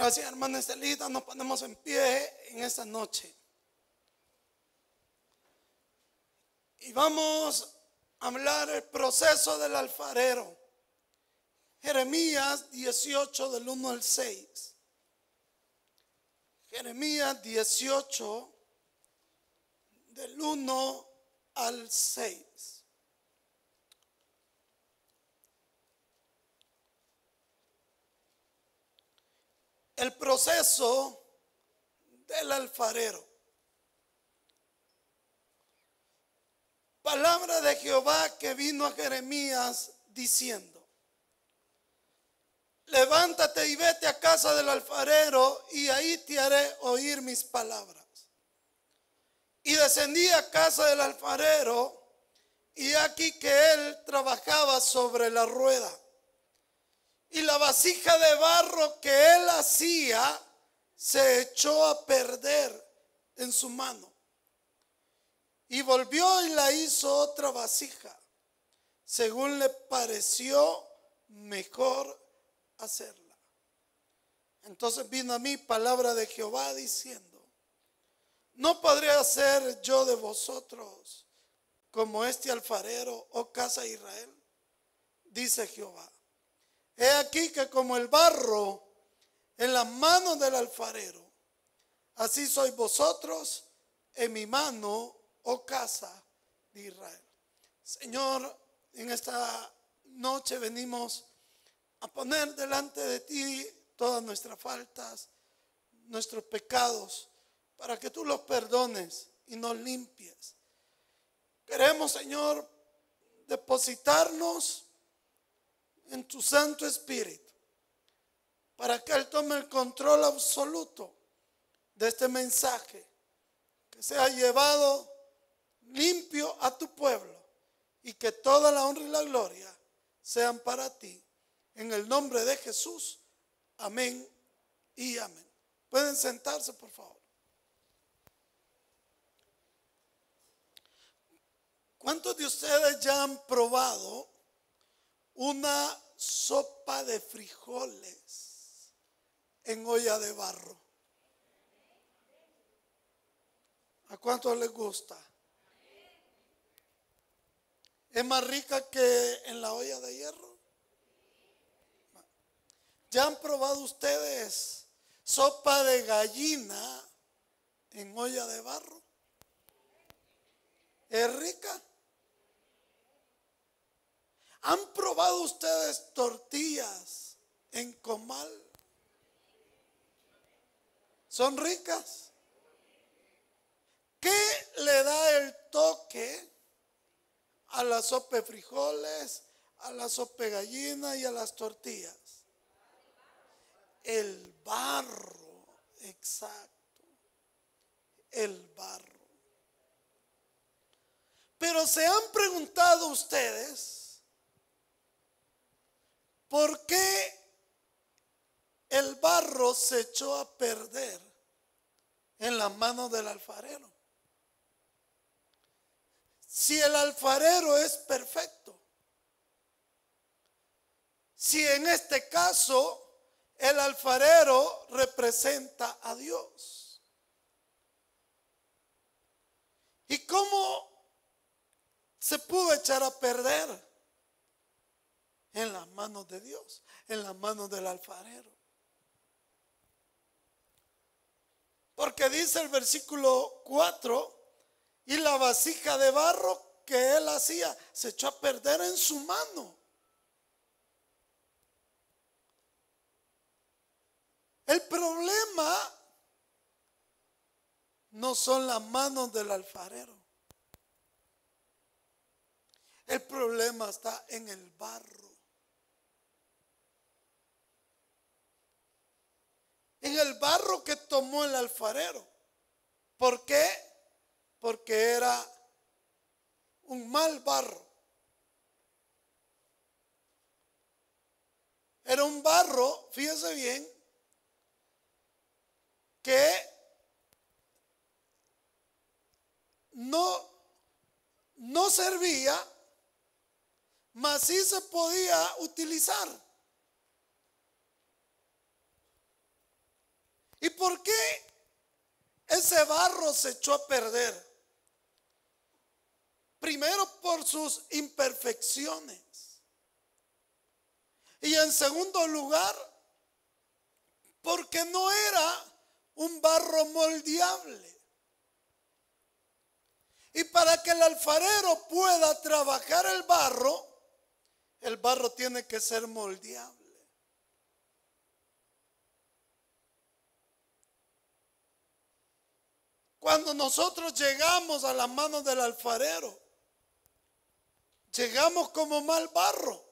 Gracias, hermana Estelita. Nos ponemos en pie en esta noche. Y vamos a hablar el proceso del alfarero. Jeremías 18 del 1 al 6. Jeremías 18 del 1 al 6. El proceso del alfarero. Palabra de Jehová que vino a Jeremías diciendo, levántate y vete a casa del alfarero y ahí te haré oír mis palabras. Y descendí a casa del alfarero y aquí que él trabajaba sobre la rueda y la vasija de barro que él hacía se echó a perder en su mano. Y volvió y la hizo otra vasija, según le pareció mejor hacerla. Entonces vino a mí palabra de Jehová diciendo, no podré hacer yo de vosotros como este alfarero, oh casa de Israel, dice Jehová. He aquí que como el barro en las manos del alfarero, así sois vosotros en mi mano, oh casa de Israel. Señor, en esta noche venimos a poner delante de ti todas nuestras faltas, nuestros pecados, para que tú los perdones y nos limpies. Queremos, Señor, depositarnos en tu Santo Espíritu para que Él tome el control absoluto de este mensaje, que sea llevado limpio a tu pueblo y que toda la honra y la gloria sean para ti. En el nombre de Jesús, amén y amén. Pueden sentarse, por favor. ¿Cuántos de ustedes ya han probado una sopa de frijoles en olla de barro. ¿A cuánto les gusta? ¿Es más rica que en la olla de hierro? ¿Ya han probado ustedes sopa de gallina en olla de barro? ¿Es rica? ¿Han probado ustedes tortillas en comal? ¿Son ricas? ¿Qué le da el toque a la sopa frijoles, a la sopa gallina y a las tortillas? El barro, exacto. El barro. Pero se han preguntado ustedes, ¿Por qué el barro se echó a perder en las manos del alfarero? Si el alfarero es perfecto, si en este caso el alfarero representa a Dios. ¿Y cómo se pudo echar a perder? En las manos de Dios, en las manos del alfarero. Porque dice el versículo 4, y la vasija de barro que él hacía se echó a perder en su mano. El problema no son las manos del alfarero. El problema está en el barro. En el barro que tomó el alfarero. ¿Por qué? Porque era un mal barro. Era un barro, fíjese bien, que no, no servía, mas sí se podía utilizar. ¿Y por qué ese barro se echó a perder? Primero por sus imperfecciones. Y en segundo lugar, porque no era un barro moldeable. Y para que el alfarero pueda trabajar el barro, el barro tiene que ser moldeable. Cuando nosotros llegamos a la mano del alfarero, llegamos como mal barro.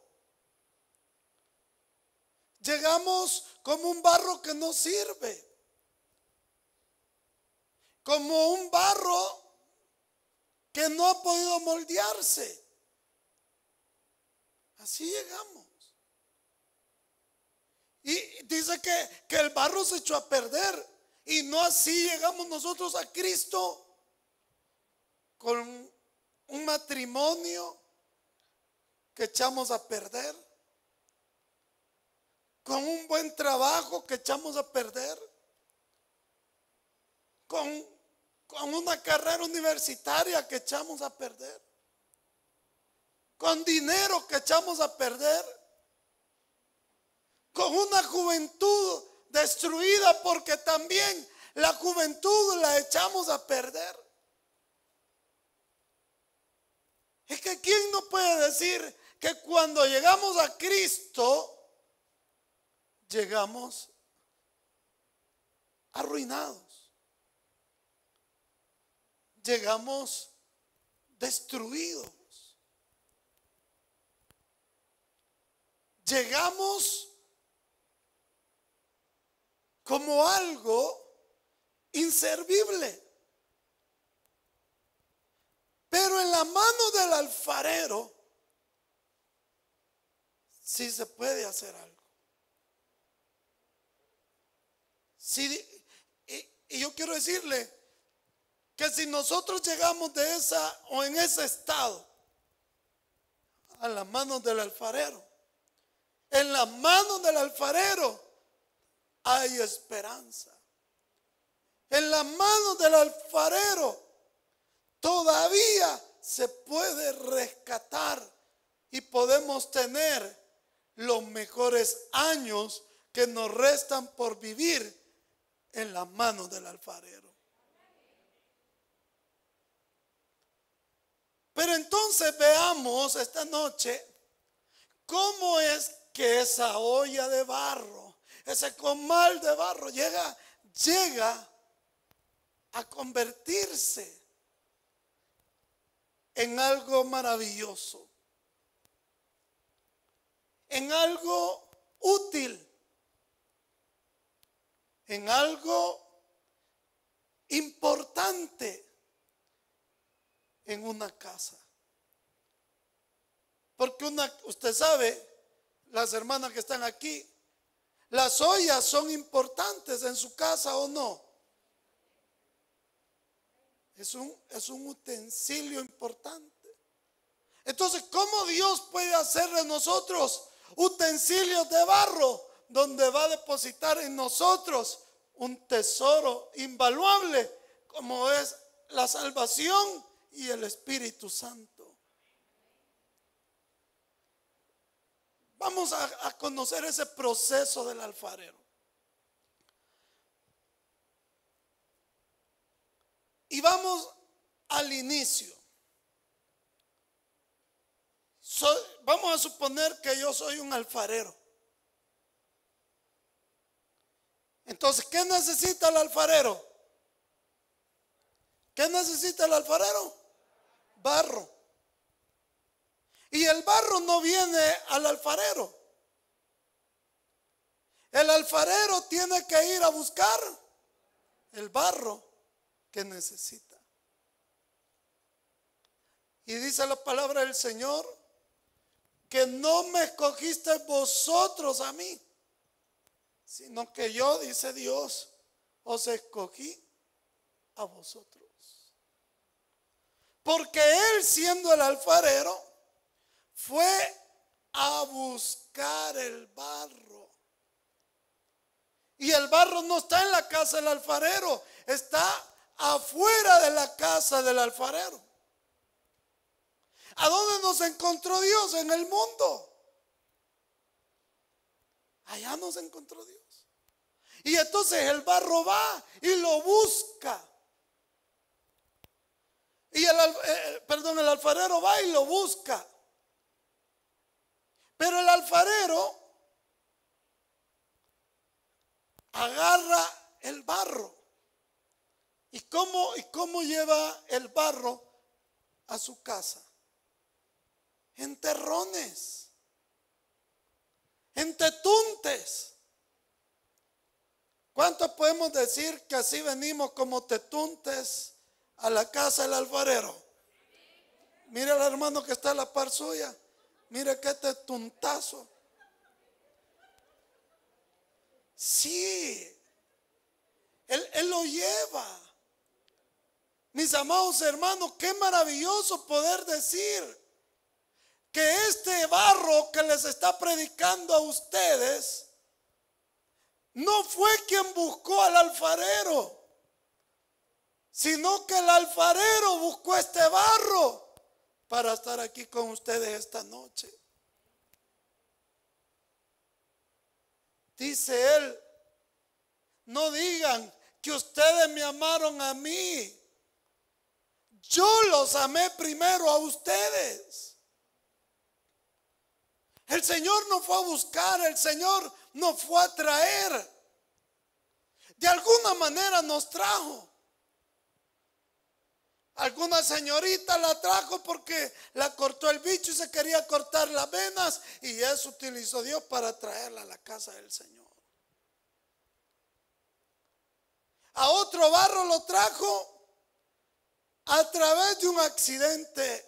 Llegamos como un barro que no sirve. Como un barro que no ha podido moldearse. Así llegamos. Y dice que, que el barro se echó a perder. Y no así llegamos nosotros a Cristo con un matrimonio que echamos a perder. Con un buen trabajo que echamos a perder. Con con una carrera universitaria que echamos a perder, con dinero que echamos a perder, con una juventud destruida porque también la juventud la echamos a perder. Es que ¿quién no puede decir que cuando llegamos a Cristo, llegamos arruinados? llegamos destruidos. Llegamos como algo inservible. Pero en la mano del alfarero sí se puede hacer algo. Sí, y, y yo quiero decirle, que si nosotros llegamos de esa o en ese estado a las manos del alfarero, en las manos del alfarero hay esperanza. En las manos del alfarero todavía se puede rescatar y podemos tener los mejores años que nos restan por vivir en las manos del alfarero. Pero entonces veamos esta noche cómo es que esa olla de barro, ese comal de barro llega, llega a convertirse en algo maravilloso, en algo útil, en algo importante en una casa. Porque una, usted sabe, las hermanas que están aquí, las ollas son importantes en su casa o no. Es un, es un utensilio importante. Entonces, ¿cómo Dios puede hacer de nosotros utensilios de barro donde va a depositar en nosotros un tesoro invaluable como es la salvación y el Espíritu Santo. Vamos a, conocer ese proceso del alfarero. Y vamos al inicio. vamos a suponer que yo soy un alfarero. Entonces, ¿qué necesita el alfarero? ¿Qué necesita el alfarero? barro. Y el barro no viene al alfarero. El alfarero tiene que ir a buscar el barro que necesita. Y dice la palabra del Señor que no me escogiste vosotros a mí, sino que yo, dice Dios, os escogí a vosotros. Porque él siendo el alfarero fue a buscar el barro. Y el barro no está en la casa del alfarero, está afuera de la casa del alfarero. ¿A dónde nos encontró Dios? En el mundo. Allá nos encontró Dios. Y entonces el barro va y lo busca. Y el, eh, perdón, el alfarero va y lo busca. Pero el alfarero agarra el barro. ¿Y cómo, ¿Y cómo lleva el barro a su casa? En terrones, en tetuntes. ¿Cuántos podemos decir que así venimos como tetuntes a la casa del alfarero? Mira al hermano que está a la par suya. Mire qué tetuntazo. Sí, él, él lo lleva. Mis amados hermanos, qué maravilloso poder decir que este barro que les está predicando a ustedes no fue quien buscó al alfarero, sino que el alfarero buscó este barro para estar aquí con ustedes esta noche. Dice él, no digan que ustedes me amaron a mí. Yo los amé primero a ustedes. El Señor no fue a buscar, el Señor no fue a traer. De alguna manera nos trajo. Alguna señorita la trajo porque la cortó el bicho y se quería cortar las venas y eso utilizó Dios para traerla a la casa del Señor. A otro barro lo trajo a través de un accidente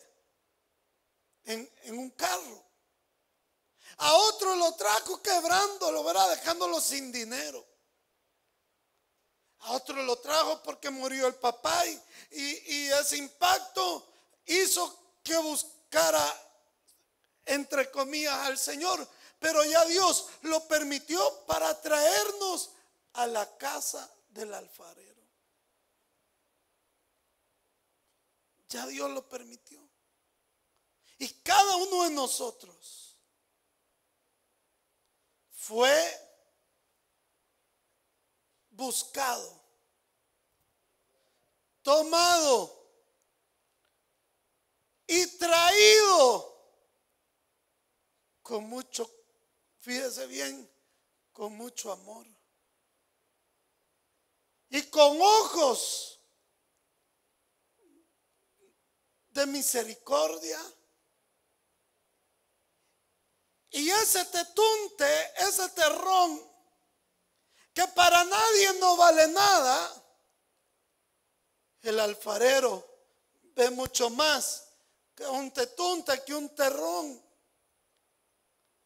en, un carro. A otro lo trajo quebrándolo, ¿verdad? Dejándolo sin dinero. A otro lo trajo porque murió el papá y, ese impacto hizo que buscara, entre comillas, al Señor. Pero ya Dios lo permitió para traernos a la casa del alfarero. Ya Dios lo permitió. Y cada uno de nosotros fue buscado, tomado y traído con mucho, fíjese bien, con mucho amor. Y con ojos de misericordia y ese tetunte, ese terrón, que para nadie no vale nada, el alfarero ve mucho más que un tetunte, que un terrón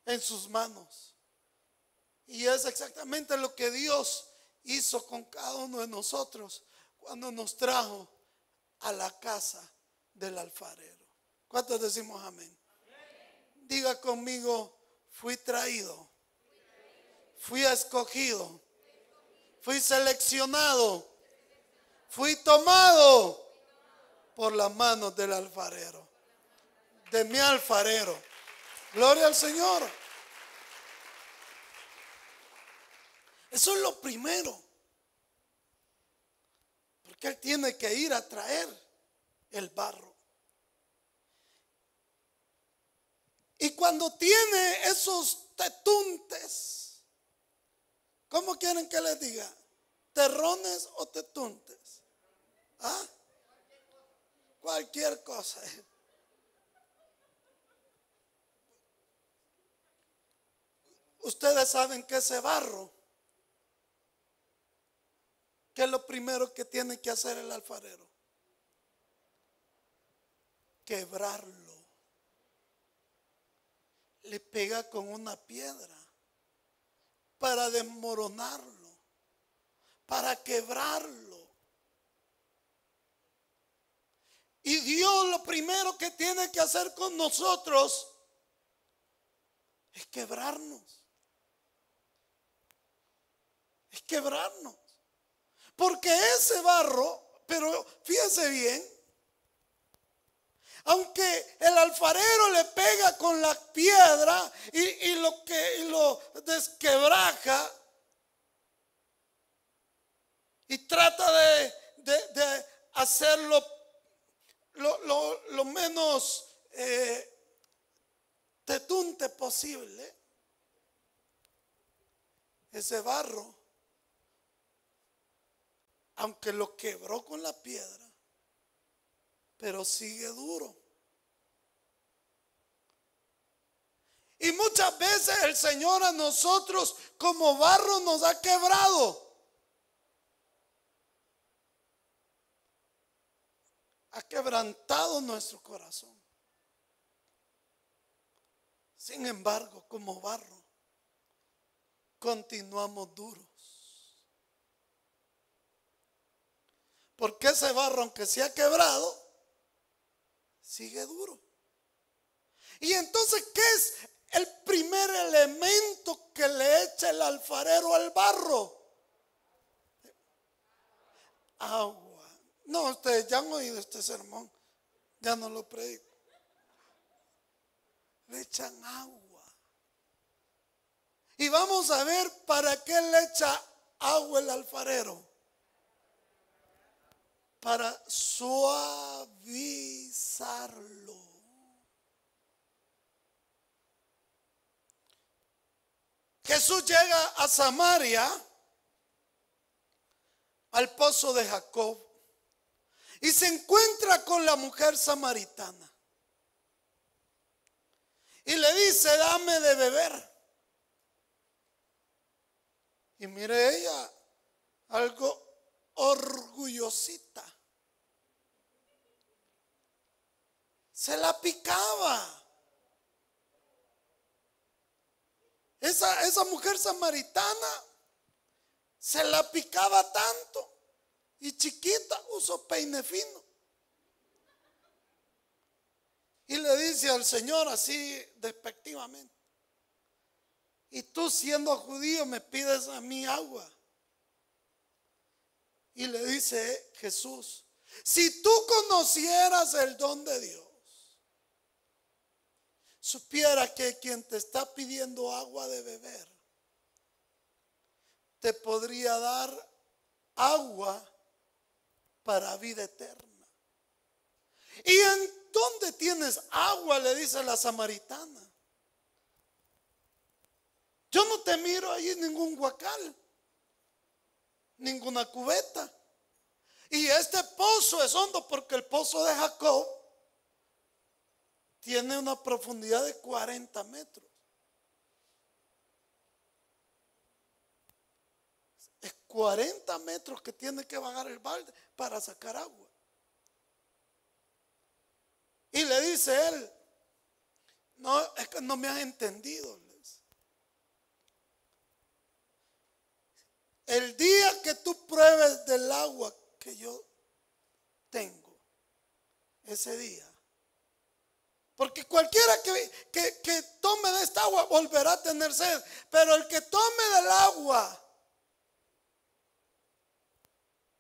en sus manos. Y es exactamente lo que Dios hizo con cada uno de nosotros cuando nos trajo a la casa del alfarero. ¿Cuántos decimos amén? Diga conmigo, fui traído, fui escogido, fui seleccionado, fui tomado por las manos del alfarero, de mi alfarero. Gloria al Señor. Eso es lo primero. Porque Él tiene que ir a traer el barro. Y cuando tiene esos tetuntes, ¿cómo quieren que les diga? ¿Terrones o tetuntes? ¿Ah? Cualquier cosa. Ustedes saben que ese barro, que es lo primero que tiene que hacer el alfarero? Quebrarlo le pega con una piedra para desmoronarlo, para quebrarlo. Y Dios lo primero que tiene que hacer con nosotros es quebrarnos. Es quebrarnos. Porque ese barro, pero fíjese bien, aunque el alfarero le pega con la piedra y, lo que lo desquebraja y trata de, hacerlo lo, menos eh, tetunte posible, ese barro, aunque lo quebró con la piedra, pero sigue duro. Y muchas veces el Señor a nosotros como barro nos ha quebrado. Ha quebrantado nuestro corazón. Sin embargo, como barro, continuamos duros. Porque ese barro, aunque se ha quebrado, sigue duro. Y entonces, ¿qué es el primer elemento que le echa el alfarero al barro? Agua. No, ustedes ya han oído este sermón. Ya no lo predico. Le echan agua. Y vamos a ver para qué le echa agua el alfarero para suavizarlo. Jesús llega a Samaria, al pozo de Jacob, y se encuentra con la mujer samaritana. Y le dice, dame de beber. Y mire ella, algo orgullosita. Se la picaba. Esa, esa mujer samaritana se la picaba tanto y chiquita usó peine fino. Y le dice al Señor así despectivamente, y tú siendo judío me pides a mí agua. Y le dice Jesús, si tú conocieras el don de Dios, supiera que quien te está pidiendo agua de beber, te podría dar agua para vida eterna. ¿Y en dónde tienes agua? Le dice la samaritana. Yo no te miro ahí ningún huacal ninguna cubeta. Y este pozo es hondo porque el pozo de Jacob tiene una profundidad de 40 metros. Es 40 metros que tiene que bajar el balde para sacar agua. Y le dice él, no, no me has entendido. El día que tú pruebes del agua que yo tengo, ese día. Porque cualquiera que, que, tome de esta agua volverá a tener sed. Pero el que tome del agua,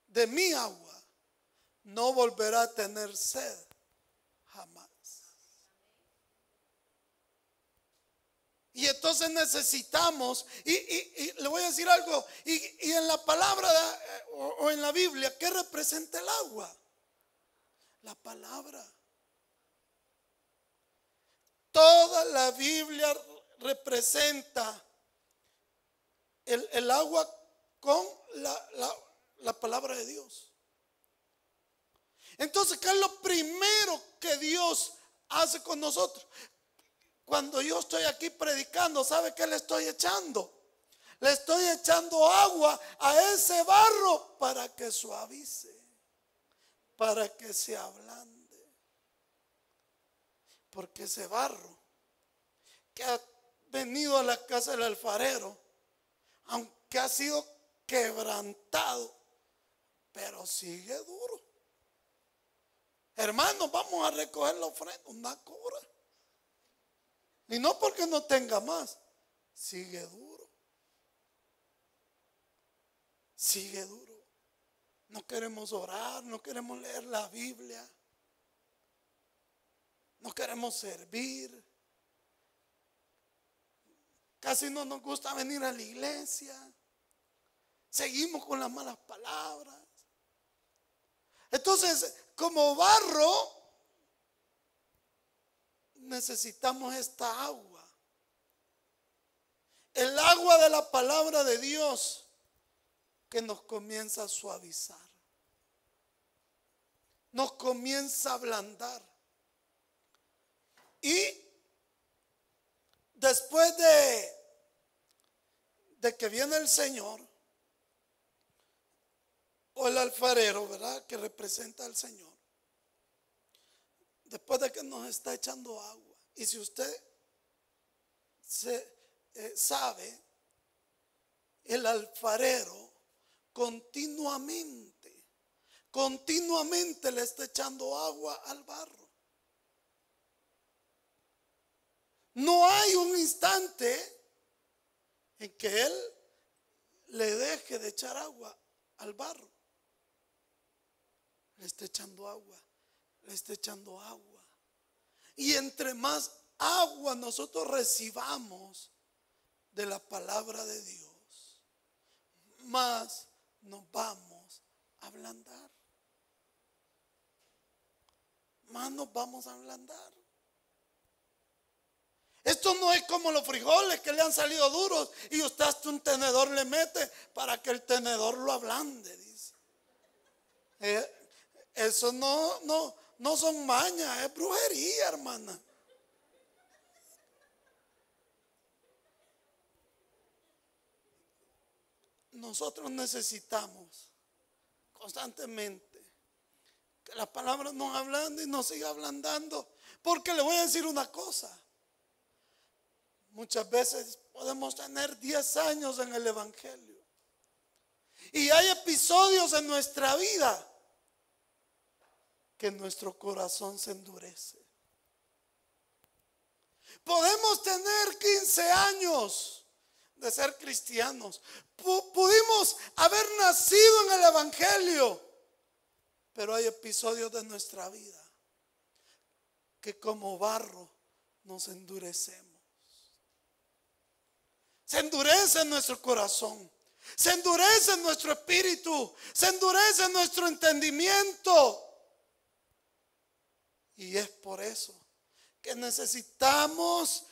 de mi agua, no volverá a tener sed jamás. Y entonces necesitamos, y, le voy a decir algo, y, en la palabra o, en la Biblia, ¿qué representa el agua? La palabra. Toda la Biblia representa el, agua con la, la palabra de Dios. Entonces, ¿qué es lo primero que Dios hace con nosotros? Cuando yo estoy aquí predicando, ¿sabe qué le estoy echando? Le estoy echando agua a ese barro para que suavice, para que se ablande. Porque ese barro que ha venido a la casa del alfarero, aunque ha sido quebrantado, pero sigue duro. Hermanos, vamos a recoger la ofrenda, una cobra. Y no porque no tenga más, sigue duro. sigue duro. No queremos orar, no queremos leer la Biblia. No queremos servir. Casi no nos gusta venir a la iglesia. Seguimos con las malas palabras. Entonces, como barro, necesitamos esta agua. El agua de la palabra de Dios que nos comienza a suavizar. Nos comienza a ablandar. Y después de, que viene el Señor, o el alfarero, ¿verdad? Que representa al Señor. Después de que nos está echando agua. Y si usted eh, sabe, el alfarero continuamente, continuamente le está echando agua al barro. No hay un instante en que él le deje de echar agua al barro. Le está echando agua, le está echando agua. Y entre más agua nosotros recibamos de la palabra de Dios, más nos vamos a ablandar. Más nos vamos a ablandar. Esto no es como los frijoles que le han salido duros y usted hasta un tenedor le mete para que el tenedor lo ablande, dice. Eh, eso no, no, no son mañas, es brujería, hermana. Nosotros necesitamos constantemente que la palabra nos hablando y nos siga ablandando. Porque le voy a decir una cosa. Muchas veces podemos tener 10 años en el Evangelio. Y hay episodios en nuestra vida que nuestro corazón se endurece. Podemos tener 15 años de ser cristianos. pudimos haber nacido en el Evangelio. Pero hay episodios de nuestra vida que como barro nos endurecemos. Se endurece nuestro corazón. Se endurece nuestro espíritu. Se endurece nuestro entendimiento. Y es por eso que necesitamos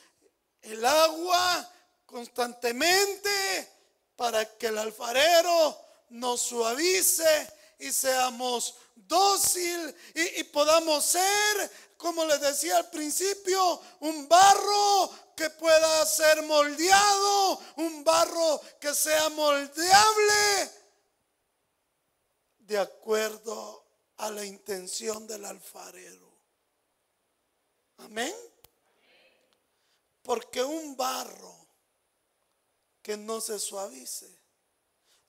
el agua constantemente para que el alfarero nos suavice y seamos dócil y, podamos ser, como les decía al principio, un barro que pueda ser moldeado, un barro que sea moldeable de acuerdo a la intención del alfarero. Amén. Porque un barro que no se suavice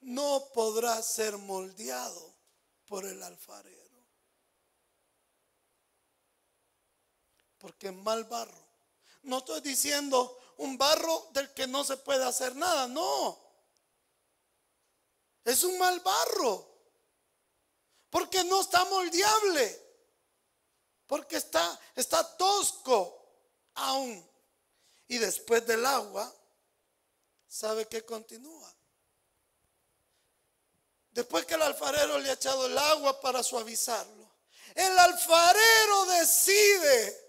no podrá ser moldeado por el alfarero. Porque mal barro. No estoy diciendo un barro del que no se puede hacer nada, no. Es un mal barro. Porque no está moldeable. Porque está, está tosco aún. Y después del agua, ¿sabe que continúa? Después que el alfarero le ha echado el agua para suavizarlo, el alfarero decide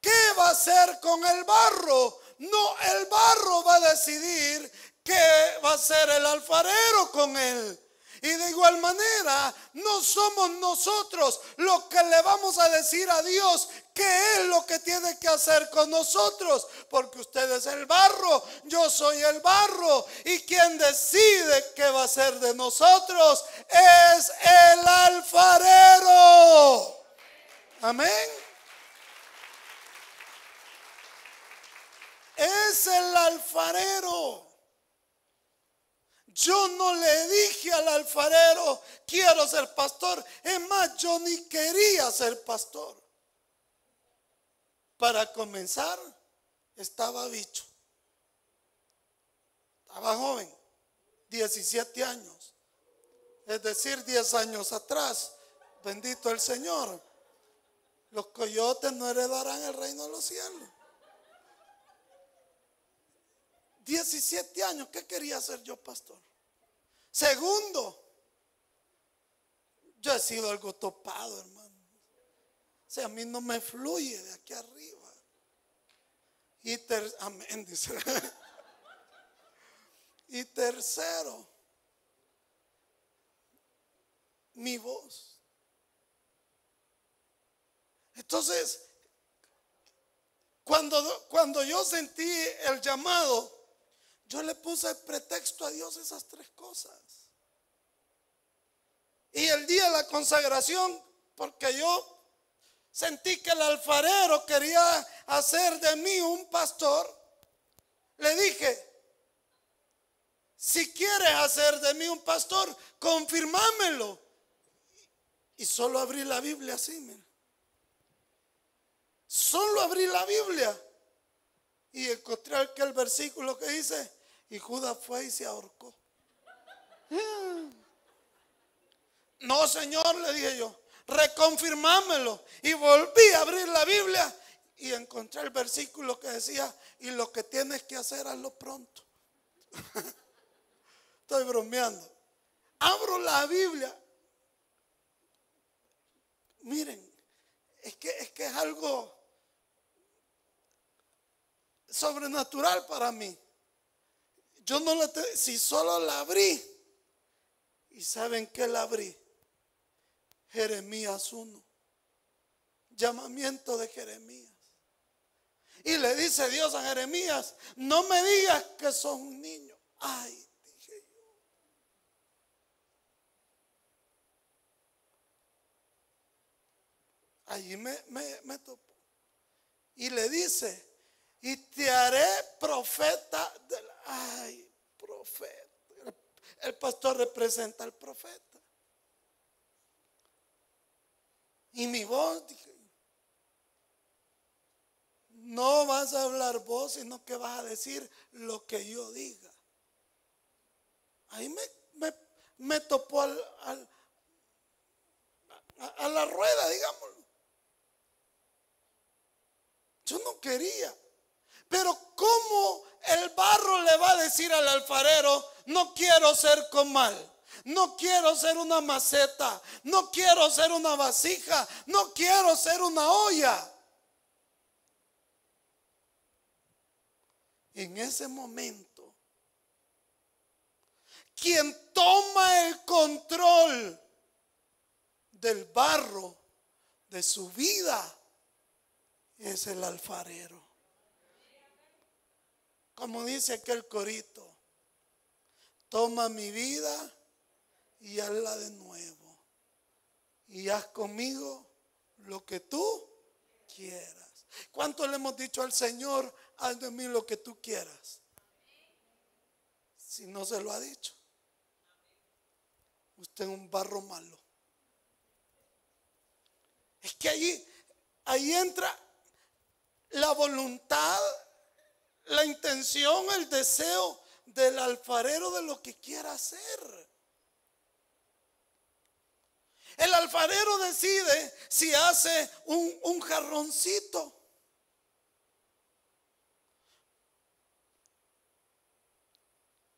qué va a hacer con el barro. No, el barro va a decidir qué va a hacer el alfarero con él. Y de igual manera, no somos nosotros los que le vamos a decir a Dios qué es lo que tiene que hacer con nosotros. Porque usted es el barro, yo soy el barro. Y quien decide qué va a hacer de nosotros es el alfarero. Amén. Es el alfarero. Yo no le dije al alfarero, quiero ser pastor. Es más, yo ni quería ser pastor. Para comenzar, estaba bicho. Estaba joven, 17 años. es decir, 10 años atrás. Bendito el Señor. Los coyotes no heredarán el reino de los cielos. 17 años, ¿qué quería hacer yo, pastor? Segundo, yo he sido algo topado, hermano. O sea, a mí no me fluye de aquí arriba. Y amén, dice. y tercero, mi voz. Entonces, cuando, cuando yo sentí el llamado, yo le puse pretexto a Dios esas tres cosas. Y el día de la consagración, porque yo sentí que el alfarero quería hacer de mí un pastor, le dije, si quieres hacer de mí un pastor, confirmámelo. Y solo abrí la Biblia así, mira. Solo abrí la Biblia y encontré aquel versículo que dice, y Judas fue y se ahorcó. No, Señor, le dije yo, reconfirmámelo. Y volví a abrir la Biblia y encontré el versículo que decía, y lo que tienes que hacer, hazlo pronto. Estoy bromeando. Abro la Biblia. Miren, es que es, que es algo sobrenatural para mí. Yo no la si solo la abrí. ¿Y saben qué la abrí? Jeremías 1. Llamamiento de Jeremías. Y le dice Dios a Jeremías, no me digas que sos un niño. Ay, dije yo. Allí me, me, me. Y le dice, y te haré profeta del... Ay, profeta. El pastor representa al profeta. Y mi voz, dije, no vas a hablar vos, sino que vas a decir lo que yo diga. Ahí me, me, topó al, a, la rueda, digámoslo. Yo no quería. Pero ¿cómo el barro le va a decir al alfarero, no quiero ser comal? No quiero ser una maceta. No quiero ser una vasija. No quiero ser una olla. En ese momento, quien toma el control del barro de su vida es el alfarero. Como dice aquel corito, toma mi vida y hazla de nuevo. Y haz conmigo lo que tú quieras. ¿Cuánto le hemos dicho al Señor, haz de mí lo que tú quieras? Si no se lo ha dicho. Usted es un barro malo. Es que allí, ahí entra la voluntad, la intención, el deseo del alfarero de lo que quiera hacer. El alfarero decide si hace un, jarroncito.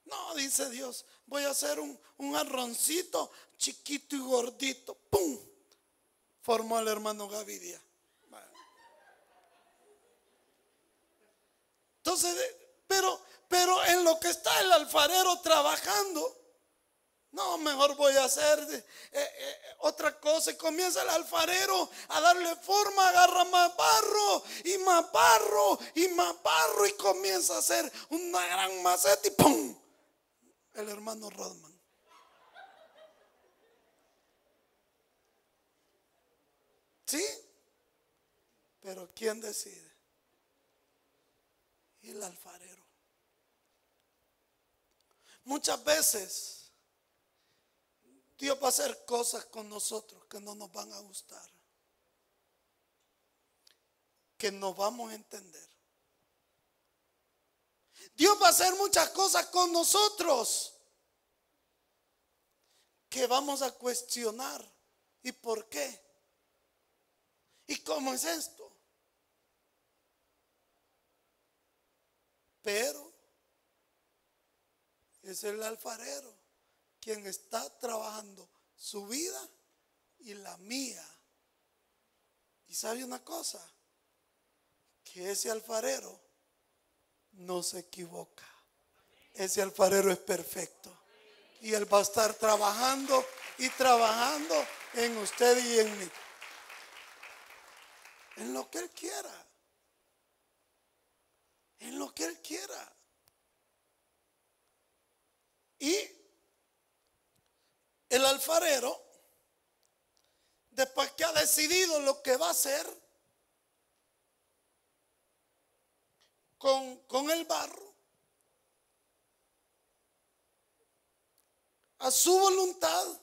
No, dice Dios, voy a hacer un, un jarroncito chiquito y gordito. ¡Pum! Formó el hermano Gavidia. Entonces, pero, pero en lo que está el alfarero trabajando, no, mejor voy a hacer eh, eh, otra cosa. Y comienza el alfarero a darle forma, agarra más barro y más barro y más barro y comienza a hacer una gran maceta y ¡pum! El hermano Rodman. ¿Sí? Pero ¿quién decide? El alfarero. Muchas veces Dios va a hacer cosas con nosotros que no nos van a gustar. Que no vamos a entender. Dios va a hacer muchas cosas con nosotros que vamos a cuestionar. ¿Y por qué? ¿Y cómo es esto? Pero es el alfarero quien está trabajando su vida y la mía. Y sabe una cosa, que ese alfarero no se equivoca. Ese alfarero es perfecto. Y él va a estar trabajando y trabajando en usted y en mí. En lo que él quiera. En lo que él quiera. Y el alfarero, después que ha decidido lo que va a hacer con, con el barro, a su voluntad,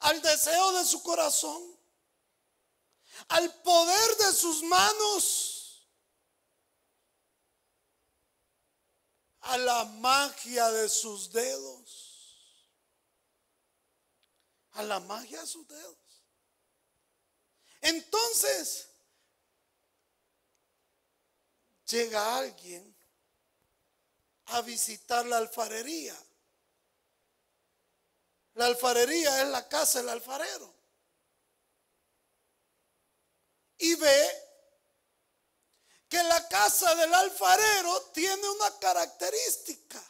al deseo de su corazón, al poder de sus manos, a la magia de sus dedos. A la magia de sus dedos. Entonces, llega alguien a visitar la alfarería. La alfarería es la casa del alfarero. Y ve que la casa del alfarero tiene una característica.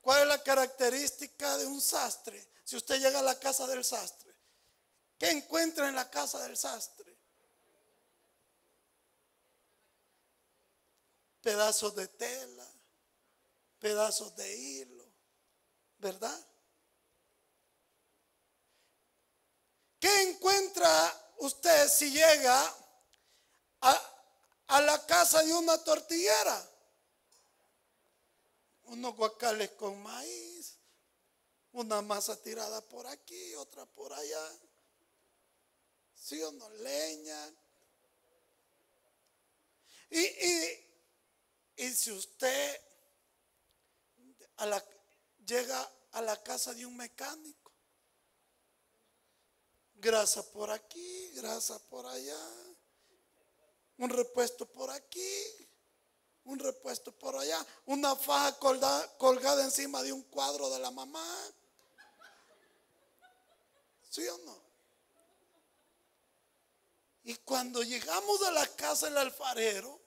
¿Cuál es la característica de un sastre? Si usted llega a la casa del sastre, ¿qué encuentra en la casa del sastre? Pedazos de tela, pedazos de hilo, ¿verdad? ¿Qué encuentra usted si llega a, la casa de una tortillera, unos guacales con maíz, una masa tirada por aquí, otra por allá, sí o no, leña. Y, y, si usted a la, llega a la casa de un mecánico, grasa por aquí, grasa por allá, un repuesto por aquí, un repuesto por allá, una faja colgada, encima de un cuadro de la mamá. ¿Sí o no? Y cuando llegamos a la casa del alfarero,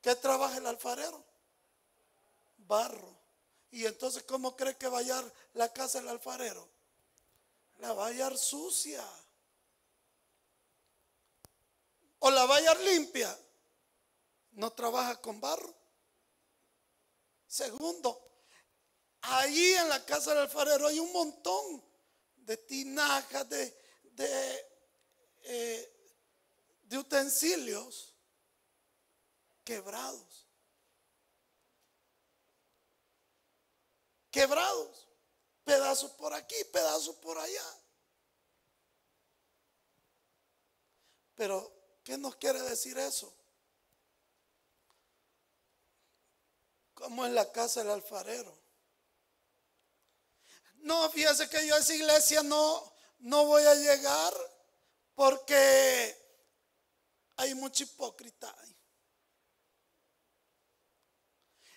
¿qué trabaja el alfarero? Barro. Y entonces, ¿cómo cree que va a la casa del alfarero? La va sucia. O la va limpia. No trabaja con barro. Segundo, ahí en la casa del alfarero hay un montón de tinajas, de, de, eh, de utensilios quebrados. Quebrados pedazos por aquí, pedazos por allá. Pero, ¿qué nos quiere decir eso? Como en la casa del alfarero. No, fíjese que yo a esa iglesia no, no voy a llegar porque hay mucha hipócrita.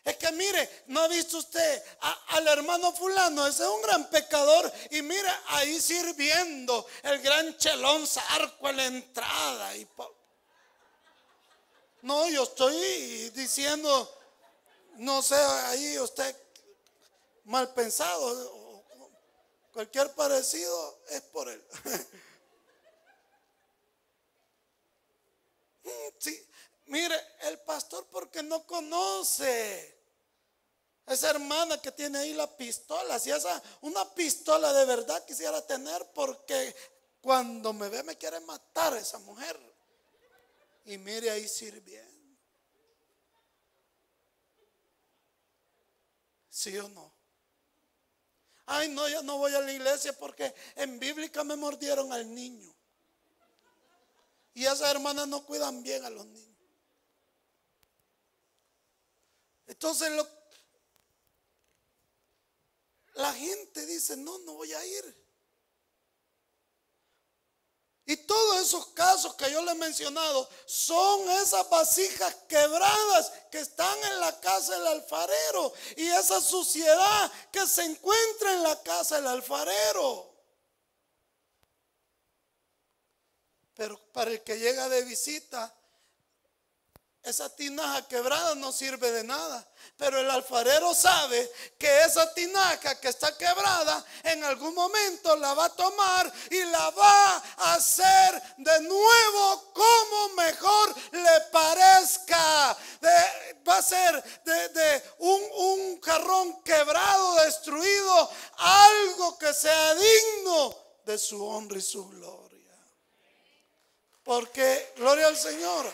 Es que mire, ¿no ha visto usted al hermano fulano? Ese es un gran pecador. Y mire, ahí sirviendo el gran chelón zarco en la entrada. Y no, yo estoy diciendo, no sé, ahí usted mal pensado. Cualquier parecido es por él. Sí, mire, el pastor porque no conoce. Esa hermana que tiene ahí la pistola, si esa, una pistola de verdad quisiera tener porque cuando me ve me quiere matar esa mujer. Y mire ahí sirviendo. ¿Sí o no? Ay, no, yo no voy a la iglesia porque en bíblica me mordieron al niño. Y esas hermanas no cuidan bien a los niños. Entonces lo, la gente dice, no, no voy a ir. Y todos esos casos que yo le he mencionado son esas vasijas quebradas que están en la casa del alfarero y esa suciedad que se encuentra en la casa del alfarero. Pero para el que llega de visita, esa tinaja quebrada no sirve de nada. Pero el alfarero sabe que esa tinaja que está quebrada en algún momento la va a tomar y la va a hacer de nuevo como mejor le parezca. va a ser de, un, jarrón quebrado, destruido, algo que sea digno de su honra y su gloria. Porque, gloria al Señor.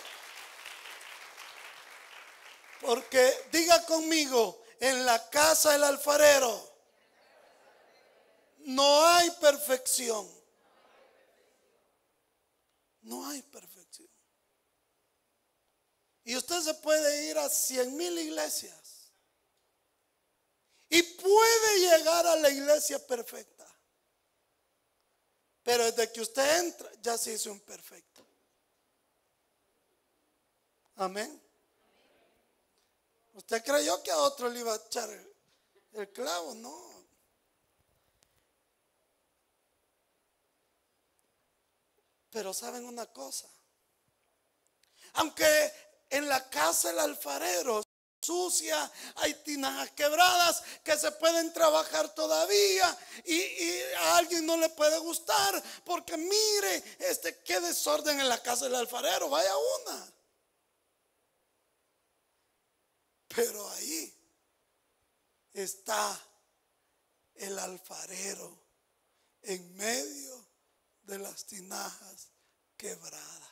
Porque diga conmigo, en la casa del alfarero no hay perfección. No hay perfección. Y usted se puede ir a cien mil iglesias. Y puede llegar a la iglesia perfecta. Pero desde que usted entra, ya se hizo un perfecto. Amén. ¿Usted creyó que a otro le iba a echar el, clavo? No. Pero saben una cosa. Aunque en la casa del alfarero sucia, hay tinajas quebradas que se pueden trabajar todavía y, y, a alguien no le puede gustar porque mire, este qué desorden en la casa del alfarero, vaya una. Pero ahí está el alfarero en medio de las tinajas quebradas.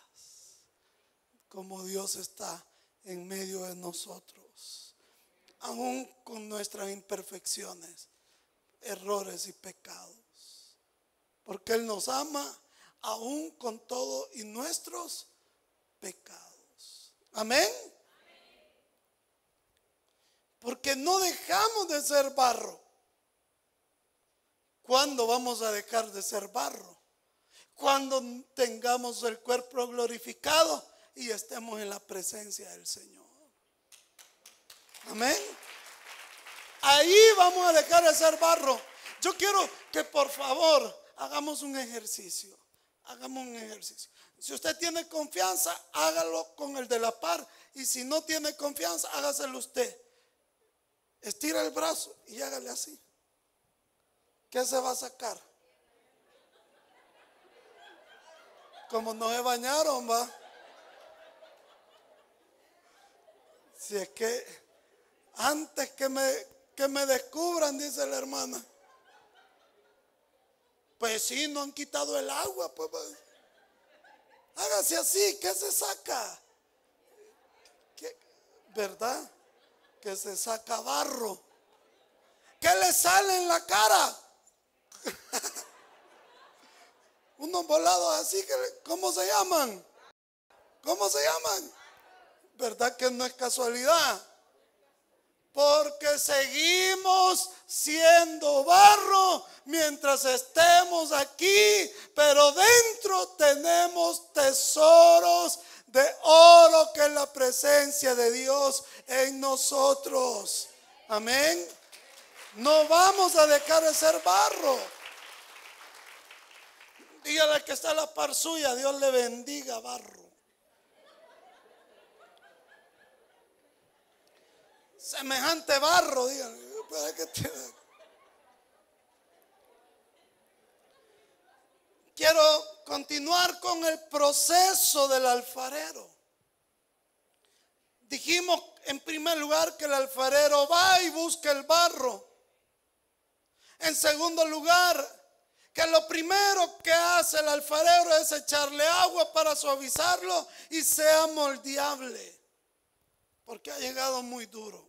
Como Dios está en medio de nosotros. Aún con nuestras imperfecciones, errores y pecados. Porque Él nos ama aún con todo y nuestros pecados. Amén. Porque no dejamos de ser barro. ¿Cuándo vamos a dejar de ser barro? Cuando tengamos el cuerpo glorificado y estemos en la presencia del Señor. Amén. Ahí vamos a dejar de ser barro. Yo quiero que por favor hagamos un ejercicio. Hagamos un ejercicio. Si usted tiene confianza, hágalo con el de la par. Y si no tiene confianza, hágaselo usted. Estira el brazo y hágale así. ¿Qué se va a sacar? Como no se bañaron, va. Si es que antes que me, que me descubran, dice la hermana. Pues sí, no han quitado el agua, pues. Hágase así, ¿qué se saca? ¿Verdad? Que se saca barro. ¿Qué le sale en la cara? Unos volados así, que, ¿cómo se llaman? ¿Cómo se llaman? ¿Verdad que no es casualidad? Porque seguimos siendo barro mientras estemos aquí, pero dentro tenemos tesoros de oro que es la presencia de Dios en nosotros. Amén. No vamos a dejar de ser barro. Dígale que está la par suya, Dios le bendiga barro. Semejante barro, dígale. Quiero continuar con el proceso del alfarero. Dijimos en primer lugar que el alfarero va y busca el barro. En segundo lugar, que lo primero que hace el alfarero es echarle agua para suavizarlo y sea moldeable, porque ha llegado muy duro.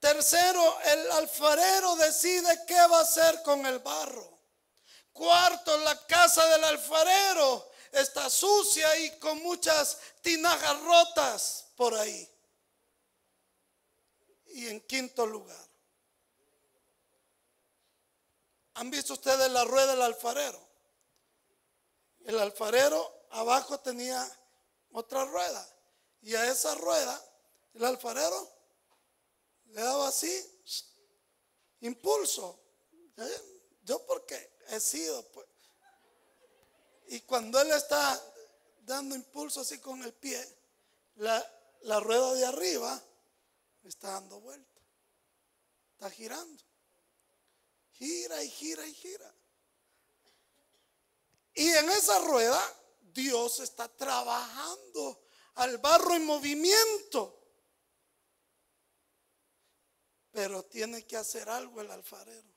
Tercero, el alfarero decide qué va a hacer con el barro. Cuarto, la casa del alfarero está sucia y con muchas tinajas rotas por ahí. Y en quinto lugar, ¿han visto ustedes la rueda del alfarero? El alfarero abajo tenía otra rueda. Y a esa rueda, el alfarero le daba así, impulso. Yo porque pues. Y cuando él está dando impulso así con el pie, la, la rueda de arriba está dando vuelta. Está girando. Gira y gira y gira. Y en esa rueda Dios está trabajando al barro en movimiento. Pero tiene que hacer algo el alfarero.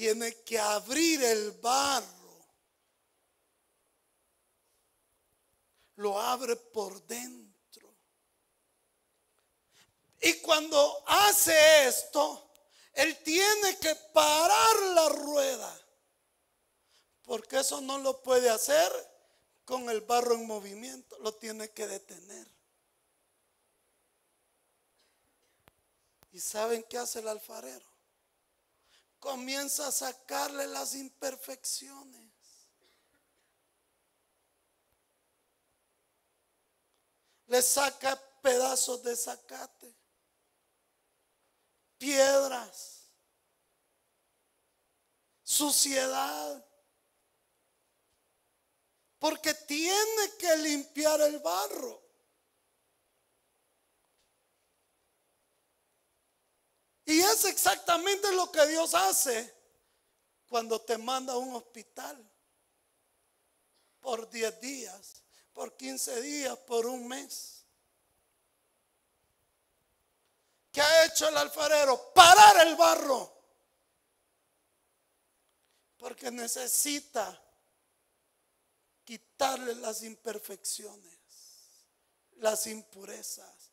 Tiene que abrir el barro. Lo abre por dentro. Y cuando hace esto, él tiene que parar la rueda. Porque eso no lo puede hacer con el barro en movimiento, lo tiene que detener. ¿Y saben qué hace el alfarero? Comienza a sacarle las imperfecciones. Le saca pedazos de zacate, piedras, suciedad porque tiene que limpiar el barro. Y es exactamente lo que Dios hace cuando te manda a un hospital por 10 días, por 15 días, por un mes. ¿Qué ha hecho el alfarero? Parar el barro. Porque necesita quitarle las imperfecciones, las impurezas,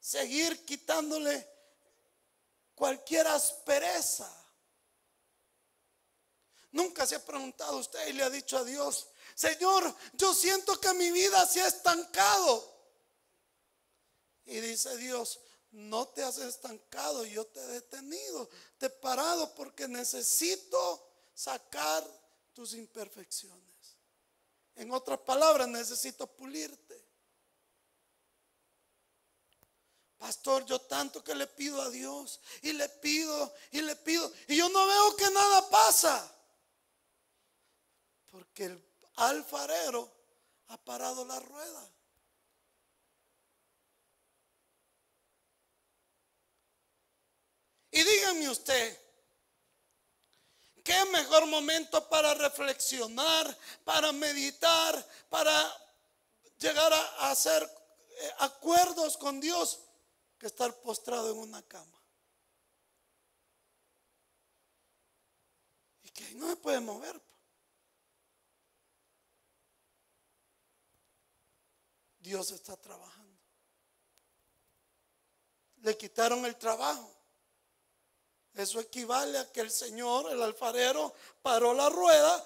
seguir quitándole cualquier aspereza. Nunca se ha preguntado usted y le ha dicho a Dios, Señor, yo siento que mi vida se ha estancado. Y dice Dios, no te has estancado, yo te he detenido, te he parado porque necesito sacar tus imperfecciones. En otras palabras, necesito pulirte. Yo tanto que le pido a Dios y le pido y le pido y yo no veo que nada pasa. Porque el alfarero ha parado la rueda. Y dígame usted, ¿Qué mejor momento para reflexionar, para meditar, para llegar a hacer eh, acuerdos con Dios estar postrado en una cama? Y que no me puede mover. Dios está trabajando. Le quitaron el trabajo. Eso equivale a que el Señor, el alfarero, paró la rueda,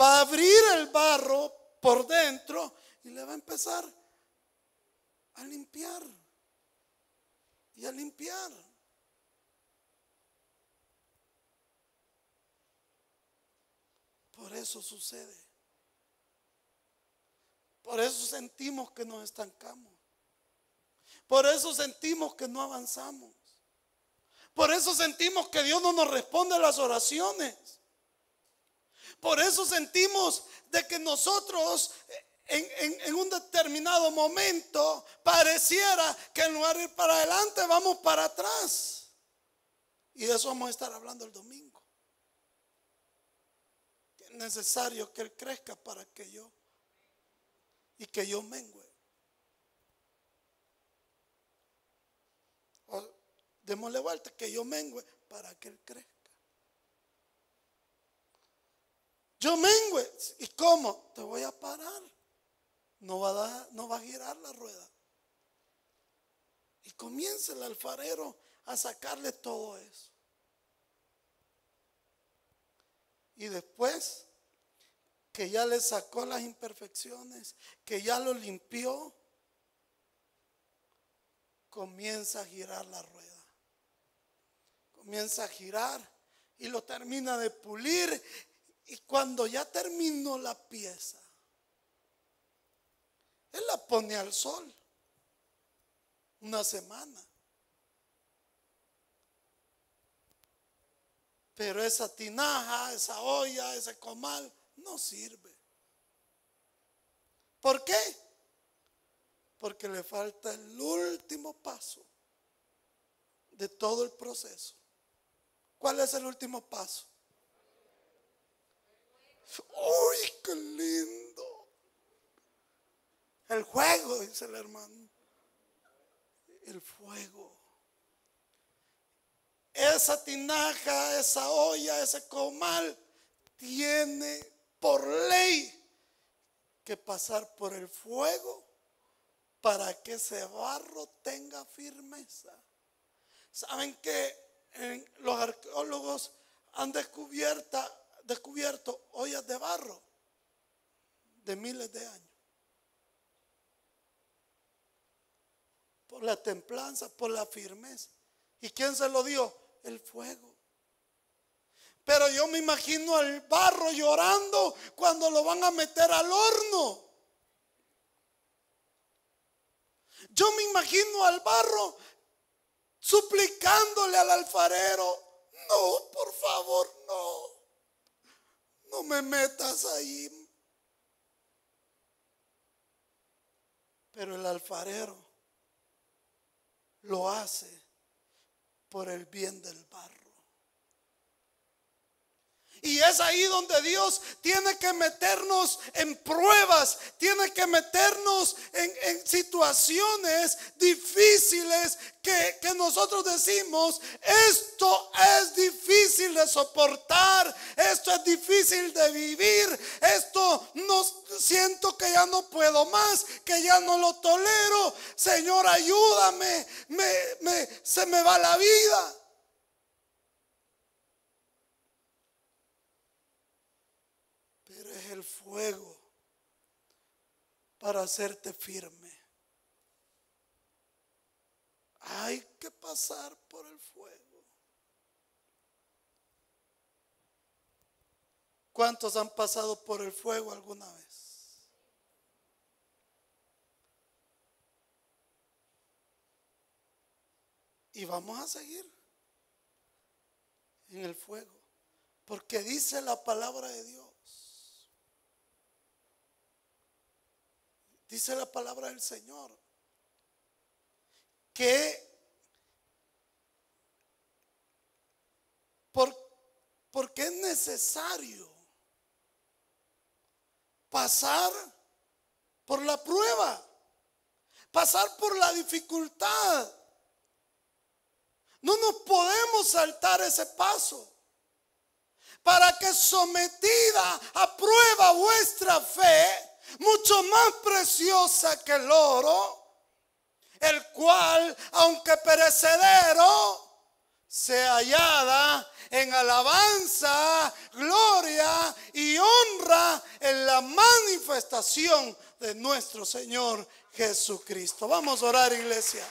va a abrir el barro por dentro y le va a empezar a limpiar y a limpiar. Por eso sucede. Por eso sentimos que nos estancamos. Por eso sentimos que no avanzamos. Por eso sentimos que Dios no nos responde las oraciones. Por eso sentimos de que nosotros en, un determinado momento pareciera que en lugar de ir para adelante vamos para atrás. Y de eso vamos a estar hablando el domingo. Es necesario que Él crezca para que yo y que yo mengue. démosle vuelta, que yo mengue para que Él crezca. Yo mengue. ¿Y cómo? Te voy a parar. No va a, dar, no va a girar la rueda. Y comienza el alfarero a sacarle todo eso. Y después que ya le sacó las imperfecciones, que ya lo limpió, comienza a girar la rueda. Comienza a girar y lo termina de pulir. Y cuando ya terminó la pieza, él la pone al sol. Una semana. Pero esa tinaja, esa olla, ese comal no sirve. ¿Por qué? Porque le falta el último paso de todo el proceso. ¿Cuál es el último paso? ¡Uy, qué lindo! El juego, dice el hermano. El fuego. Esa tinaja, esa olla, ese comal tiene por ley que pasar por el fuego para que ese barro tenga firmeza. Saben que los arqueólogos han descubierto, descubierto ollas de barro de miles de años. Por la templanza, por la firmeza. ¿Y quién se lo dio? El fuego. Pero yo me imagino al barro llorando cuando lo van a meter al horno. Yo me imagino al barro suplicándole al alfarero, no, por favor, no, no me metas ahí. Pero el alfarero lo hace por el bien del barro. Y es ahí donde Dios tiene que meternos en pruebas, tiene que meternos en, situaciones difíciles que, que, nosotros decimos, esto es difícil de soportar, esto es difícil de vivir, esto no siento que ya no puedo más, que ya no lo tolero. Señor, ayúdame, me, se me va la vida. El fuego para hacerte firme. Hay que pasar por el fuego. ¿Cuántos han pasado por el fuego alguna vez? Y vamos a seguir en el fuego. Porque dice la palabra de Dios Dice la palabra del Señor que por, porque es necesario pasar por la prueba, pasar por la dificultad. No nos podemos saltar ese paso para que sometida a prueba vuestra fe, mucho más preciosa que el oro, el cual, aunque perecedero, se hallada en alabanza, gloria y honra en la manifestación de nuestro Señor Jesucristo. Vamos a orar, iglesia.